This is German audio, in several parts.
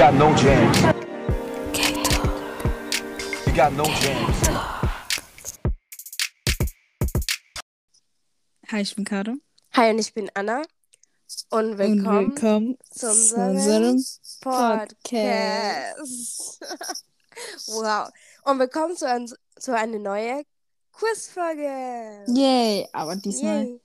got no jams. You got no jams. Hi, ich bin Caro. Hi, und ich bin Anna. Und Und willkommen, willkommen zu unserem unserem Podcast. Podcast. wow. Und willkommen zu, ein, zu einer neuen Quizfolge. Yay, aber diesmal Yay.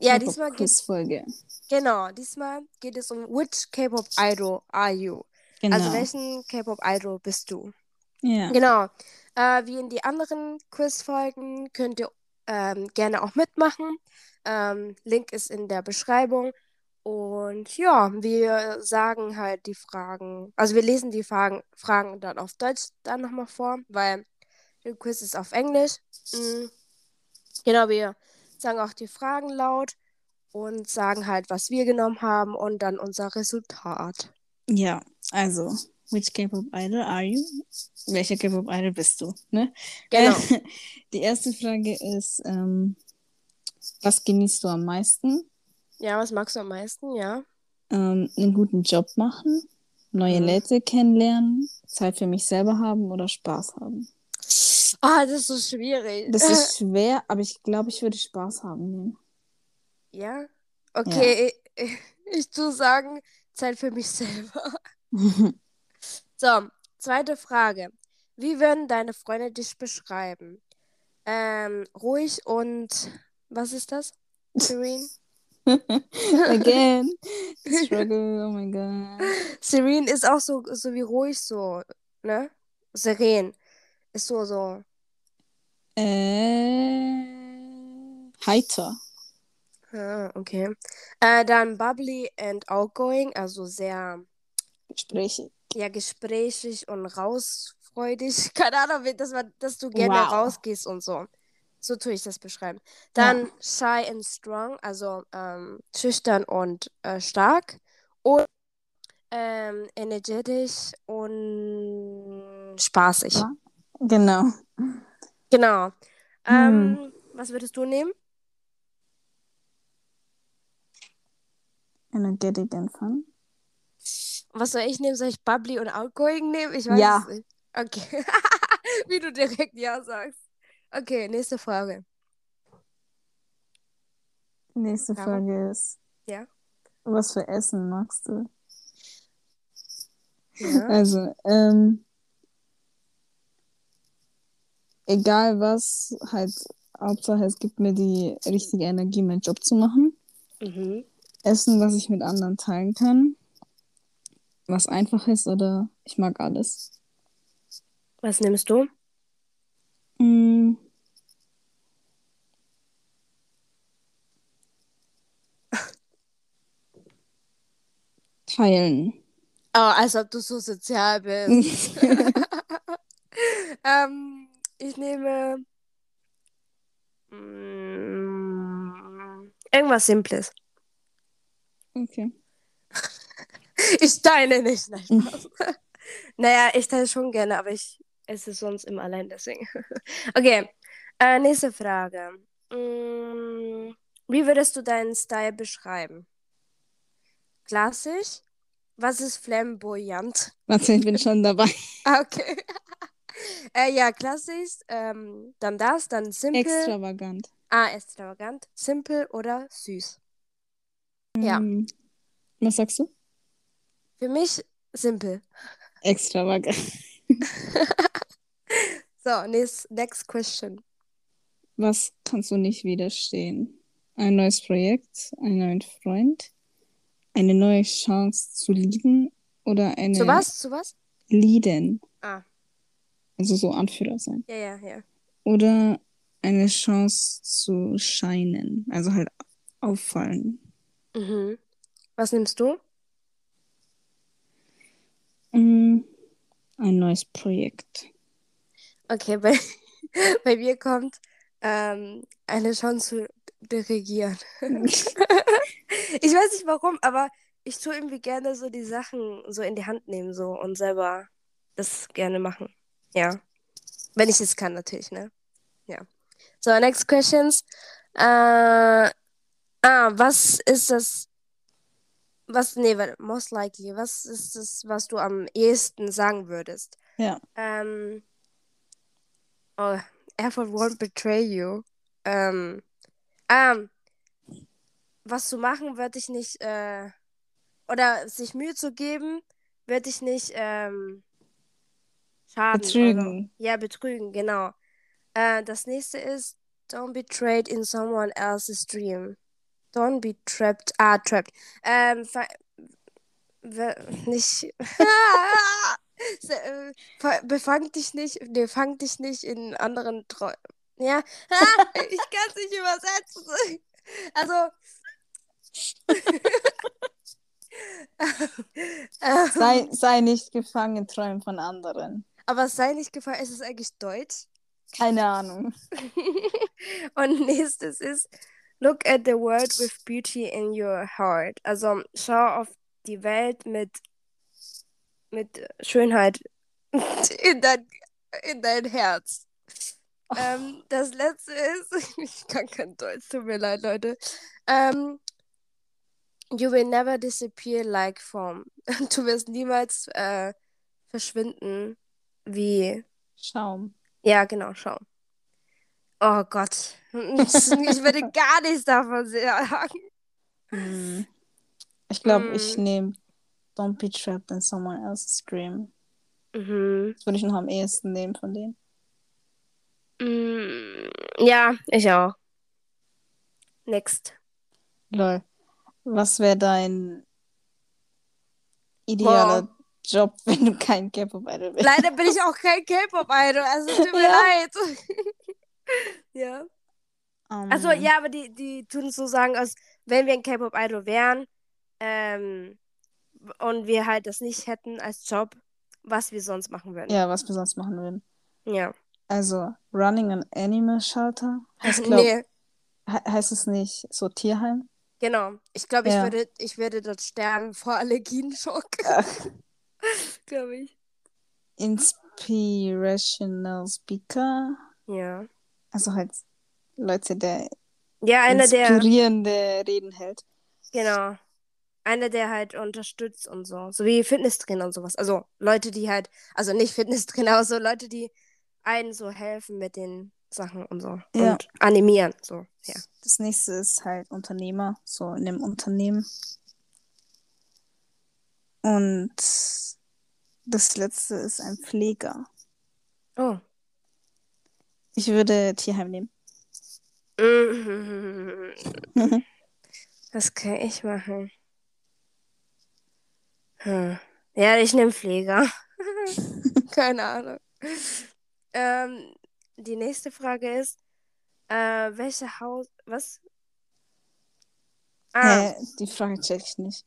Ja, diesmal Quizfolge. Genau, diesmal geht es um which K-Pop Idol are you? Genau. Also welchen K-Pop Idol bist du? ja. Genau. Äh, wie in die anderen Quizfolgen könnt ihr ähm, gerne auch mitmachen. Ähm, Link ist in der Beschreibung. Und ja, wir sagen halt die Fragen, also wir lesen die Fragen, Fragen dann auf Deutsch dann nochmal vor, weil der Quiz ist auf Englisch. Mm. Genau, wir sagen auch die Fragen laut und sagen halt, was wir genommen haben und dann unser Resultat. ja, also, which K-Pop Idol are you? Welcher K-Pop Idol bist du? Ne? Genau. Die erste Frage ist, ähm, was genießt du am meisten? Ja, was magst du am meisten? Ja. Ähm, einen guten Job machen, neue Mhm. Leute kennenlernen, Zeit für mich selber haben oder Spaß haben? Ah, das ist so schwierig. Das ist schwer, aber ich glaube, ich würde Spaß haben. Ja? Okay, ich, ich tu sagen, Zeit für mich selber. So, zweite Frage. Wie würden deine Freunde dich beschreiben? Ähm, ruhig und was ist das? Serene? Again. Struggle, oh my god. Serene ist auch so, so wie ruhig so, ne? Seren ist so, so. Äh, heiter. Ah, okay. Äh, dann bubbly and outgoing, also sehr Gespräche. ja, gesprächig und rausfreudig. Keine Ahnung, wie- dass, man, dass du gerne Wow. rausgehst und so. So tue ich das beschreiben. Dann shy and strong, also ähm, schüchtern und äh, stark. Und ähm, energetisch und spaßig. Ja. Genau. Genau. Hm. Ähm, was würdest du nehmen? Energetic and fun. Was soll ich nehmen? Soll ich bubbly und outgoing nehmen? Ich weiß Ja. es nicht. Okay. wie du direkt ja sagst. Okay, nächste Frage. Die nächste Caro? Frage ist, Ja. was für Essen magst du? Ja. Also, ähm, egal was, halt, Hauptsache es gibt mir die richtige Energie, meinen Job zu machen. Mhm. Essen, was ich mit anderen teilen kann. Was einfach ist oder ich mag alles. Was nimmst du? Mm. Teilen. Oh, als ob du so sozial bist. ähm, ich nehme mm, irgendwas Simples. Okay. Ich teile nicht. Nein, Spaß. naja, ich teile schon gerne, aber ich esse sonst immer allein, deswegen. okay, äh, nächste Frage. Mm, wie würdest du deinen Style beschreiben? Klassisch? Was ist flamboyant? Warte, ich bin schon dabei. Ah, okay. äh, ja, klassisch. Ähm, dann das, dann simpel. Extravagant. Ah, extravagant. Simpel oder süß. Ja. Mm. Was sagst du? Für mich simpel. Extravagant. So, next, next question. Was kannst du nicht widerstehen? Ein neues Projekt, einen neuen Freund, eine neue Chance zu lieben oder eine Zu was? Zu was? Lieden, Ah, also so Anführer sein. ja, ja, ja. Oder eine Chance zu scheinen, also halt auffallen. Mhm. Was nimmst du? Mm, Ein neues Projekt. Okay, bei, bei mir kommt ähm, eine Chance zu dirigieren. ich weiß nicht warum, aber ich tue irgendwie gerne so die Sachen so in die Hand nehmen so und selber das gerne machen. Ja. Wenn ich es kann, natürlich, ne? Ja. So, next questions. Äh, ah, was ist das was, nee, warte, most likely, was ist das, was du am ehesten sagen würdest? Ja. Ähm, oh, effort won't betray you. Ähm, ähm, was zu machen, würde ich nicht, äh, oder sich Mühe zu geben, würde ich nicht, ähm, schaden. Betrügen. Also, ja, betrügen, genau. Äh, das nächste ist, don't be trapped in someone else's dream. Don't be trapped, ah, trapped. Ähm, nicht, äh, ver- befang dich nicht, nee, fang dich nicht in anderen Träumen. Ja, ich kann es nicht übersetzen. Also, ähm, Sei, sei nicht gefangen in Träumen von anderen. aber sei nicht gefallen, ist es eigentlich Deutsch? Keine Ahnung. Und nächstes ist, look at the world with beauty in your heart. Also schau auf die Welt mit, mit Schönheit in dein, in dein Herz. Ähm, das letzte ist, ich kann kein Deutsch, tut mir leid, Leute. Ähm, you will never disappear like foam. Du wirst niemals äh, verschwinden wie Schaum. ja, genau, schau. Oh Gott. Ich würde gar nichts davon sagen. Hm. Ich glaube, ich Hm. nehme Don't be trapped in someone else's dream. Mhm. Das würde ich noch am ehesten nehmen von denen. Mm, Ja, ich auch. Next. Lol. Was wäre dein idealer Job, wenn du kein K-Pop-Idol bist? Leider bin ich auch kein K-Pop-Idol, also tut mir Ja. leid. ja. Ähm, Also ja, aber die, die tun es so sagen, als wenn wir ein K-Pop-Idol wären ähm, und wir halt das nicht hätten als Job, was wir sonst machen würden. Ja, was wir sonst machen würden. Ja. Also, Running an Animal Shelter. Heißt, glaub, Nee, he heißt es nicht so Tierheim? genau. Ich glaube, ich, Ja. würde, ich würde dort sterben vor Allergienschock. Ach. glaube ich. Inspirational Speaker. Ja. Also halt Leute, der Ja, einer, der, inspirierende Reden hält. genau. Einer, der halt unterstützt und so. So wie Fitnesstrainer und sowas. Also Leute, die halt, also nicht Fitnesstrainer, aber so Leute, die einen so helfen mit den Sachen und so. Ja. Und animieren. So, ja. Das nächste ist halt Unternehmer, so in einem Unternehmen. Und das letzte ist ein Pfleger. Oh. Ich würde Tierheim nehmen. Was kann ich machen? Hm. Ja, ich nehme Pfleger. Keine Ahnung. Ähm, die nächste Frage ist, äh, welche Haus... Was? Ah, Hä, die Frage check ich nicht.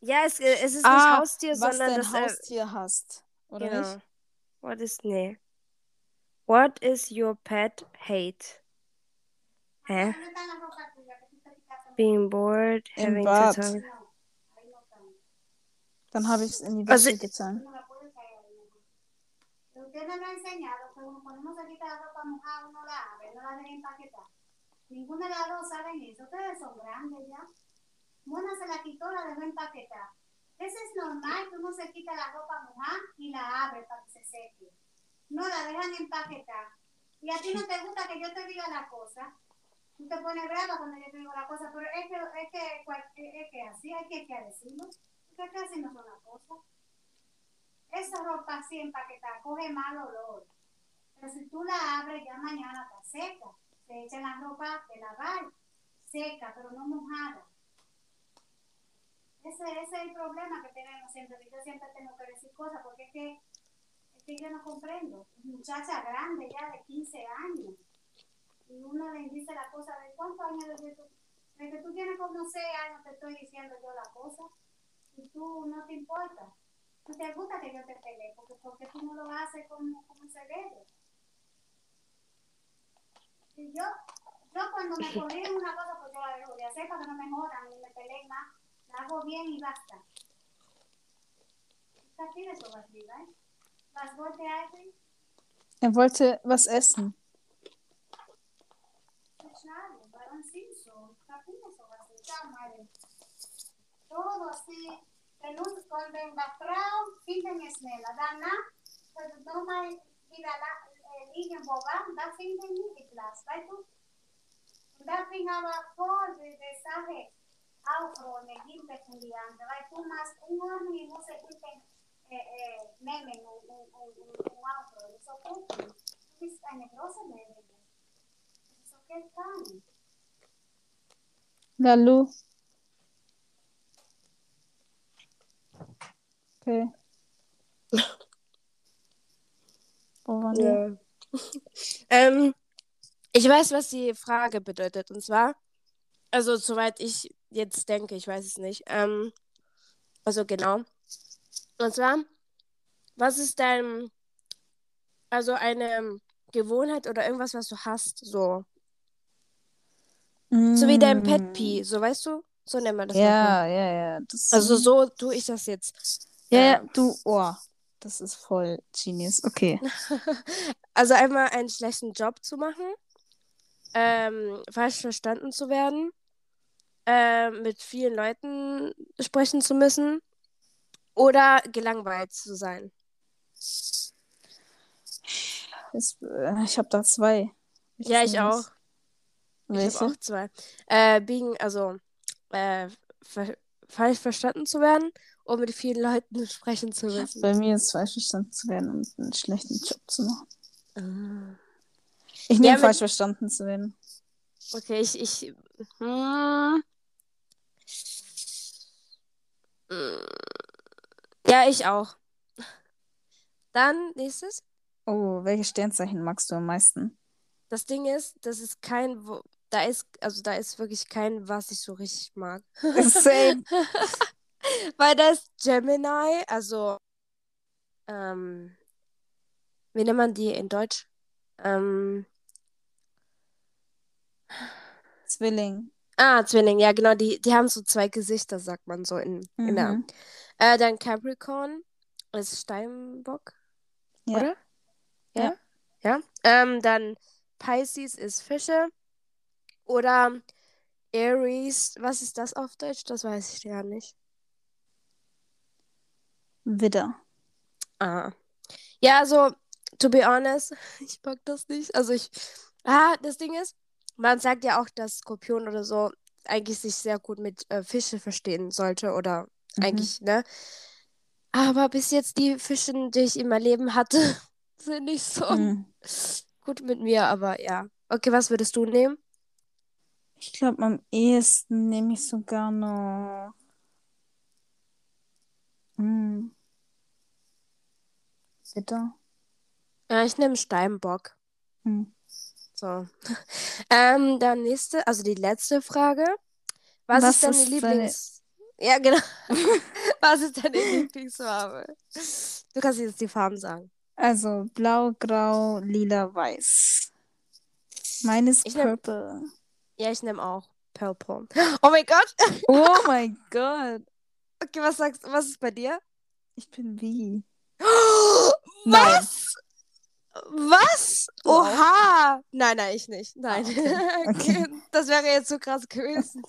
ja, es, äh, es ist nicht Ah, Haustier, was sondern dein das... Äh, Haustier hast, oder genau. nicht? What is... Nee. What is your pet hate? Hä? Being bored, having to talk... Dann habe ich es in die Also- Wäsche getan. Usted no lo ha enseñado que uno, cuando uno se quita la ropa mojada, uno la abre, no la deja empaquetar. Ninguna de las dos saben eso. Ustedes son grandes ya. Mona se la quitó, la dejó empaquetar. Eso es normal que uno se quita la ropa mojada y la abre para que se seque. No la dejan empaquetar. Y a ti no te gusta que yo te diga la cosa. Tú te pones brava cuando yo te digo la cosa, pero es que es que, es que así hay que, que decirlo. Porque casi no son las cosas. Esa ropa así empaquetada coge mal olor. Pero si tú la abres, ya mañana está seca. Se echa la ropa de lavar, seca, pero no mojada. Ese, ese es el problema que tenemos siempre. que Yo siempre tengo que decir cosas porque es que, es que yo no comprendo. Muchacha grande ya de 15 años. Y uno le dice la cosa de cuántos años desde, tú- desde que tú tienes como 6 años te estoy diciendo yo la cosa. Y tú no te importa. ¿No te gusta que yo te pelee? Porque, porque tú no lo haces como, como se debe. Y yo, yo cuando me corrigen una cosa, pues yo la dejo de hacer para que no me jodan ni me peleen más. La hago bien y basta. Está aquí de arriba, ¿eh? Was wollte er eigentlich? Er wollte was essen. Schade, man sieht so. Está aquí de sowas. Ciao, Mari. todo así. Que no cuando embatrao, finden es nela. Dana, pues no mai vida la liegen boba, da finden ni die Platz, weißt du? Und da fing aber de de sabe, auch ne gimpe fundiante, weil du machst un y no se finden eh eh nehmen un un un un auto, eso que du bist eine große Menge. So geht gar nicht. Lalu. Okay. Wo waren wir? Ähm, ich weiß, was die Frage bedeutet. Und zwar, also soweit ich jetzt denke, ich weiß es nicht. Ähm, also genau. Und zwar, was ist dein, also eine Gewohnheit oder irgendwas, was du hast, so. So wie dein Pet Pee, so weißt du? So nennt man das. manchmal. Mm. Ja, ja, ja. Das Also so tue ich das jetzt. Ja, ja, du, oh, das ist voll genius. Okay. Also einmal einen schlechten Job zu machen, ähm, falsch verstanden zu werden, ähm, mit vielen Leuten sprechen zu müssen oder gelangweilt zu sein. Es, äh, ich habe da zwei. Ja, ich Welches? Auch. Ich Welche? habe auch zwei. Äh, biegen, also äh, ver falsch verstanden zu werden und mit vielen Leuten sprechen zu müssen. Bei mir ist falsch verstanden zu werden und einen schlechten Job zu machen. Ah. Ich nehme mit- falsch verstanden zu werden. Okay, ich, ich. Hm. Hm. Ja, ich auch. Dann nächstes. Oh, welche Sternzeichen magst du am meisten? Das Ding ist, das ist kein, da ist, also da ist wirklich kein, was ich so richtig mag. Same. Weil da ist Gemini, also, ähm, wie nennt man die in Deutsch? Ähm, Zwilling. ah, Zwilling, ja, genau, die, die haben so zwei Gesichter, sagt man so in, in der. Mhm. Äh, dann Capricorn ist Steinbock, Ja. oder? Ja. Ja. Ja. Ähm, dann Pisces ist Fische. Oder Aries, was ist das auf Deutsch? Das weiß ich gar nicht. Widder. Ah. Ja, also, to be honest, ich mag das nicht. Also ich. Ah, das Ding ist, man sagt ja auch, dass Skorpion oder so eigentlich sich sehr gut mit äh, Fische verstehen sollte oder Mhm. eigentlich, ne? Aber bis jetzt die Fische, die ich in meinem Leben hatte, sind nicht so Mhm. gut mit mir, aber ja. Okay, was würdest du nehmen? Ich glaube, am ehesten nehme ich sogar noch. Hm. Widder. Ja, ich nehme Steinbock. Hm. So. Ähm, dann nächste, also die letzte Frage. Was, Was ist deine ist deine- Lieblings... Ja, genau. Was ist deine Lieblingsfarbe? Du kannst jetzt die Farben sagen. Also blau, grau, lila, weiß. Meine ist Ich nehm- purple. Ja, ich nehme auch Purple. Oh mein Gott! Oh mein Gott. Okay, was sagst was ist bei dir? Ich bin wie. Was? Was? Du auch? Oha! Nein, nein, ich nicht. Nein. Ah, okay. Okay. Das wäre jetzt so krass gewesen.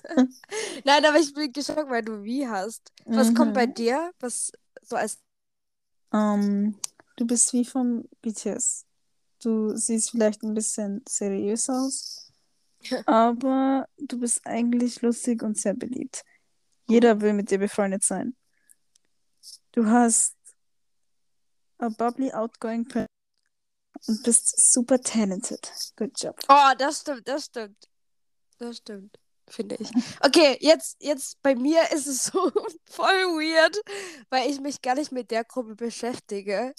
Nein, aber ich bin geschockt, weil du wie hast. Was kommt bei Mhm. dir? Was so als. Ähm, du bist wie vom BTS. Du siehst vielleicht ein bisschen seriös aus, aber du bist eigentlich lustig und sehr beliebt. Jeder will mit dir befreundet sein. Du hast a bubbly, outgoing person und bist super talented. Good job. Oh, das stimmt, das stimmt. Das stimmt, finde ich. Okay, jetzt, jetzt bei mir ist es so voll weird, weil ich mich gar nicht mit der Gruppe beschäftige.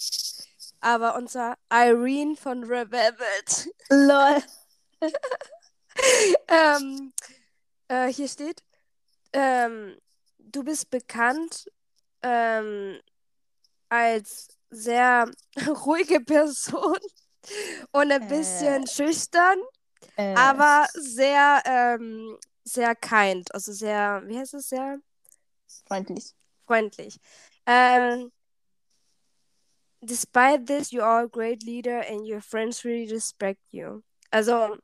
Aber unser Irene von Revelvet. Lol. ähm, äh, hier steht, ähm, du bist bekannt ähm, als sehr ruhige Person und ein bisschen schüchtern, Äh, aber sehr, ähm, sehr kind, also sehr, wie heißt es, sehr freundlich. freundlich. Ähm, despite this, you are a great leader and your friends really respect you. Also,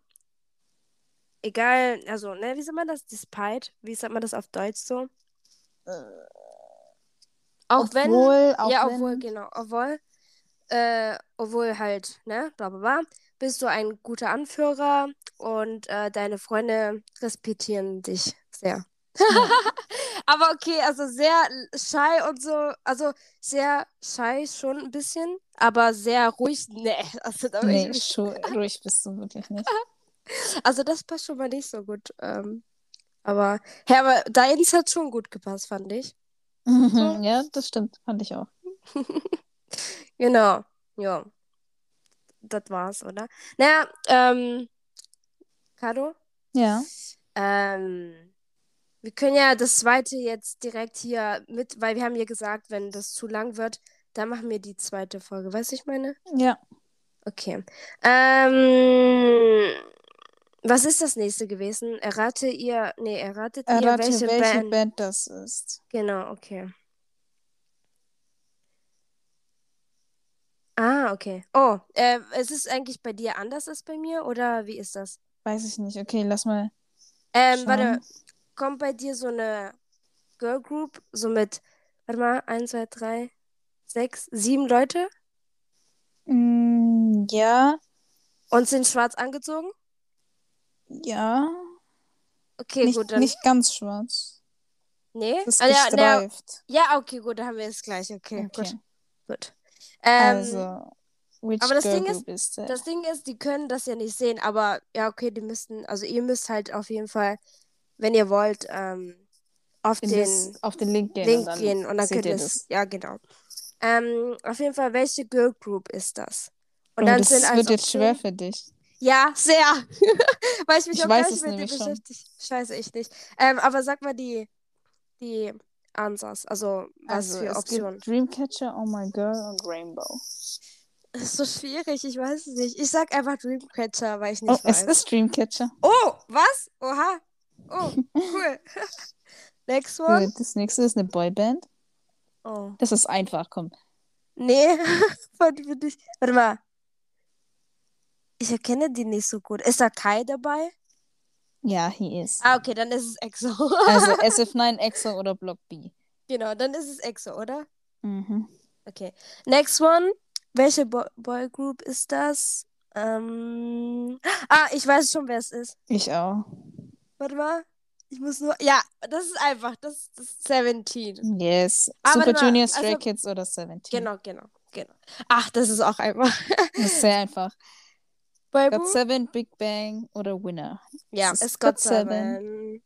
egal, also, ne, wie sagt man das? Despite? Wie sagt man das auf Deutsch so? Auch wenn. Obwohl, auch ja, wenn- obwohl, genau. Obwohl, äh, obwohl halt, ne, bla bla bla, bist du ein guter Anführer und äh, deine Freunde respektieren dich sehr. Aber okay, also sehr shy und so, also sehr shy schon ein bisschen, aber sehr ruhig, ne, also da ich Nee, schon, ruhig bist du wirklich nicht. Also das passt schon mal nicht so gut. Ähm, aber, ja, aber deins hat schon gut gepasst, fand ich. ja, das stimmt. Fand ich auch. Genau, ja. Das war's, oder? Naja, ähm, Caro, Ja. ähm, wir können ja das zweite jetzt direkt hier mit, weil wir haben ja gesagt, wenn das zu lang wird, dann machen wir die zweite Folge. Weißt du, ich meine? Ja. Okay. Ähm, was ist das nächste gewesen? Errate ihr, nee, erratet ihr, Errate, welche, welche, Band? Band das ist. Genau, okay. Ah, okay. Oh, äh, ist es eigentlich bei dir anders als bei mir oder wie ist das? Weiß ich nicht. Okay, lass mal. Ähm, warte, kommt bei dir so eine Girl Group, so mit, warte mal, 1, 2, 3, 6, 7 Leute Mm, ja. und sind schwarz angezogen? Ja. Okay, nicht, gut, dann. nicht ganz schwarz. nee? Das ist Ah, ja, na, ja, okay, gut, dann haben wir es gleich. Okay, gut, Okay. gut. Ähm, Also, which aber das girl Ding group is that? Das Ding ist, die können das ja nicht sehen, aber ja, okay, die müssten, also ihr müsst halt auf jeden Fall, wenn ihr wollt, ähm, auf In den das, auf den Link gehen Link und dann gehen und dann könnt ihr das. Ja, genau. Ähm, auf jeden Fall, welche Girl Group ist das? Und Oh, dann das sind wird jetzt Option- schwer für dich. Ja, sehr. Weil ich mich Ich auch weiß gar nicht mit dir beschäftige. Scheiße, ich nicht. Ähm, aber sag mal die, die Answers, also was Also, für Optionen. Dreamcatcher, Oh My Girl und Rainbow. Das ist so schwierig, ich weiß es nicht. Ich sag einfach Dreamcatcher, weil ich nicht Oh, weiß. es ist Dreamcatcher. Oh, was? Oha. Oh, cool. Next one. Das nächste ist eine Boyband. Oh. Das ist einfach, komm. Nee, warte dich. Warte mal. Ich erkenne die nicht so gut. Ist da Kai dabei? Ja, he is. Ah, okay, dann ist es EXO. Also SF9, EXO oder Block B. genau, dann ist es EXO, oder? Mhm. Okay. Next one. Welche Bo Boygroup ist das? Ähm... Ah, ich weiß schon, wer es ist. Ich auch. Warte mal. Ich muss nur. Ja, das ist einfach. Das, das ist 17. Yes. Ah, Super mal, Junior, Stray also- Kids oder 17. Genau, genau, genau. Ach, das ist auch einfach. Das ist sehr einfach. Boygroup? God 7, Big Bang oder Winner. Ja, es ist ist God God Seven. Seven.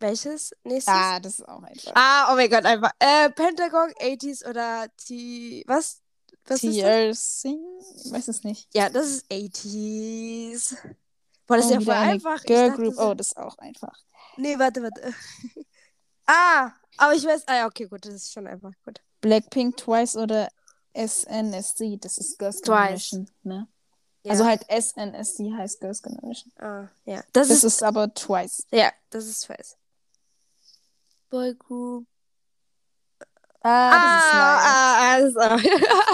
Welches? Nächstes? Ah, das ist auch einfach. Ah, oh mein Gott, einfach. Äh, Pentagon, 80s oder T. Was? Was ist das? TRC? Ich weiß es nicht. Ja, das ist 80s. Boah, das ist Oh, ja voll einfach. Girl dachte Group. Oh, das ist auch einfach. Nee, warte, warte. ah, aber ich weiß. Ah, ja, okay, gut, das ist schon einfach. Gut. Blackpink, Twice oder SNSD. Das ist Girls Twice. Generation. Ne? Ja. Also halt SNSD heißt Girls Generation. Ah, ja. Das, Das ist, ist aber Twice. Ja, das ist Twice. Boygroup. Ah, Ah, das ist ah, ah,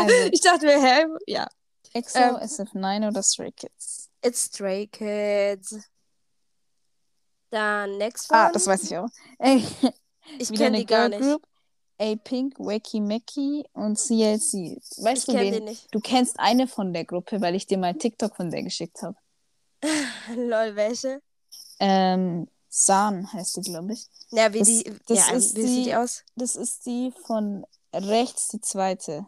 Also- ich dachte mir, hä? Ja. EXO, ähm, SF9 oder Stray Kids. It's Stray Kids. Dann next one. Ah, das weiß ich auch. Ey, Ich kenne eine die gar Girl nicht. Group. A-Pink, Wacky Macky und CLC. Weißt Ich du wen? nicht. Du kennst eine von der Gruppe, weil ich dir mal TikTok von der geschickt habe. Lol, welche? Ähm, San heißt die, glaube ich. Ja, wie Das- die. das ja, ist wie sieht die die- aus? Das ist die von rechts, die zweite.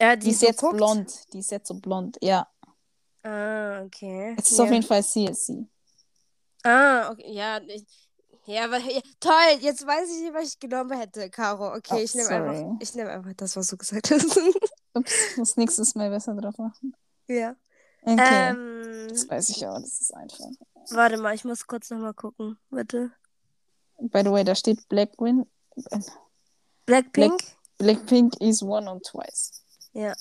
Ja, Die, die, ist so jetzt guckt. blond. Die ist jetzt so blond. Ja. Ah, okay. Es ist ja. auf jeden Fall CLC. Ah, okay. Ja, ich, ja, aber ja, toll. Jetzt weiß ich nicht, was ich genommen hätte, Caro. Okay, Oh, ich nehme einfach, ich nehme einfach das, was du gesagt hast. Ups, muss nächstes Mal besser drauf machen. ja. Okay. Ähm, das weiß ich auch, das ist einfach. warte mal, ich muss kurz nochmal gucken. Warte. By the way, da steht Blackwin. Blackpink? Blackpink is one und twice. Ja.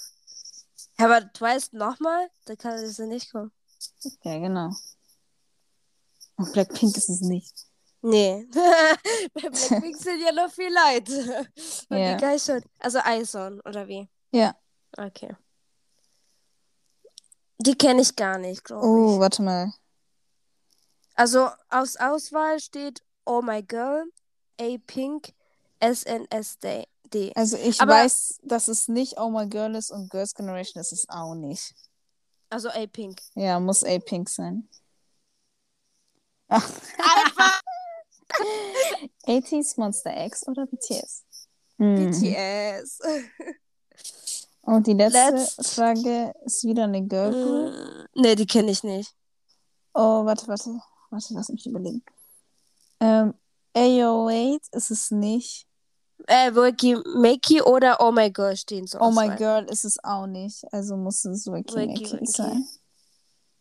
Aber Twice nochmal? Da kann es ja nicht kommen. Ja, genau. Und Blackpink ist es nicht. Nee. Bei Blackpink sind ja noch viel Leute. Und Ja. die schon. Also Ison, oder wie? Ja. Okay. Die kenne ich gar nicht, glaube Oh, ich. warte mal. Also aus Auswahl steht Oh My Girl, A Pink, SNSD. Also ich Aber- weiß, dass es nicht Oh My Girl ist und Girls' Generation ist es auch nicht. Also A-Pink. Ja, muss A-Pink sein. Ach. Einfach 80s Monster X oder BTS? Mhm. BTS. Und die letzte Letzt- Frage ist wieder eine Girl Group. Mm, nee, die kenne ich nicht. Oh, warte, warte. Warte, lass mich überlegen. Ähm, AO8 ist es nicht. Äh, Wiki Makey oder Oh My Girl stehen so. Oh My Girl ist es auch nicht. Also muss es Wiki Wiki, Wiki. sein.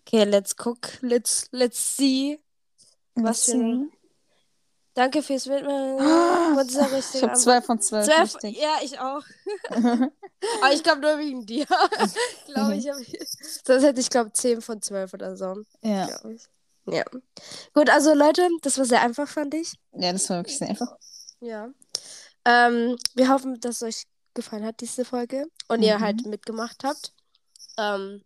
Okay, let's cook. Let's, let's see. Was Let's für ein- Danke fürs Mitmachen. Dieser Ich habe zwei von zwölf. Zwölf, ja, ich auch. Aber ich glaube nur wegen dir. glaube ich. Hab. Sonst hätte ich, glaube 10 von 12 oder so. ja. Ja. Gut, also Leute, das war sehr einfach, fand ich. ja, das war wirklich sehr einfach. Ja. Ähm, wir hoffen, dass es euch gefallen hat, diese Folge. Und ihr Mhm. halt mitgemacht habt. Ähm,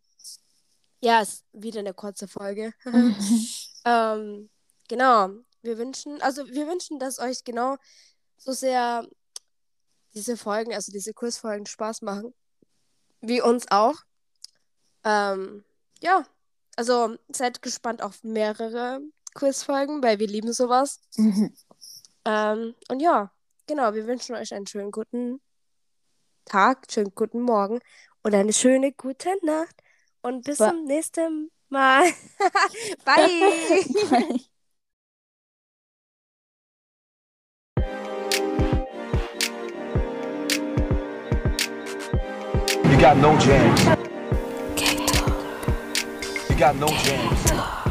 ja, ist wieder eine kurze Folge. ähm, genau. Wir wünschen, also wir wünschen, dass euch genau so sehr diese Folgen, also diese Kursfolgen Spaß machen. Wie uns auch. Ähm, ja. Also seid gespannt auf mehrere Quizfolgen, weil wir lieben sowas. Mhm. Ähm, und ja, genau, wir wünschen euch einen schönen guten Tag, schönen guten Morgen und eine schöne gute Nacht. Und bis Ba- zum nächsten Mal. Bye. Bye. Got no jams. You got no jams.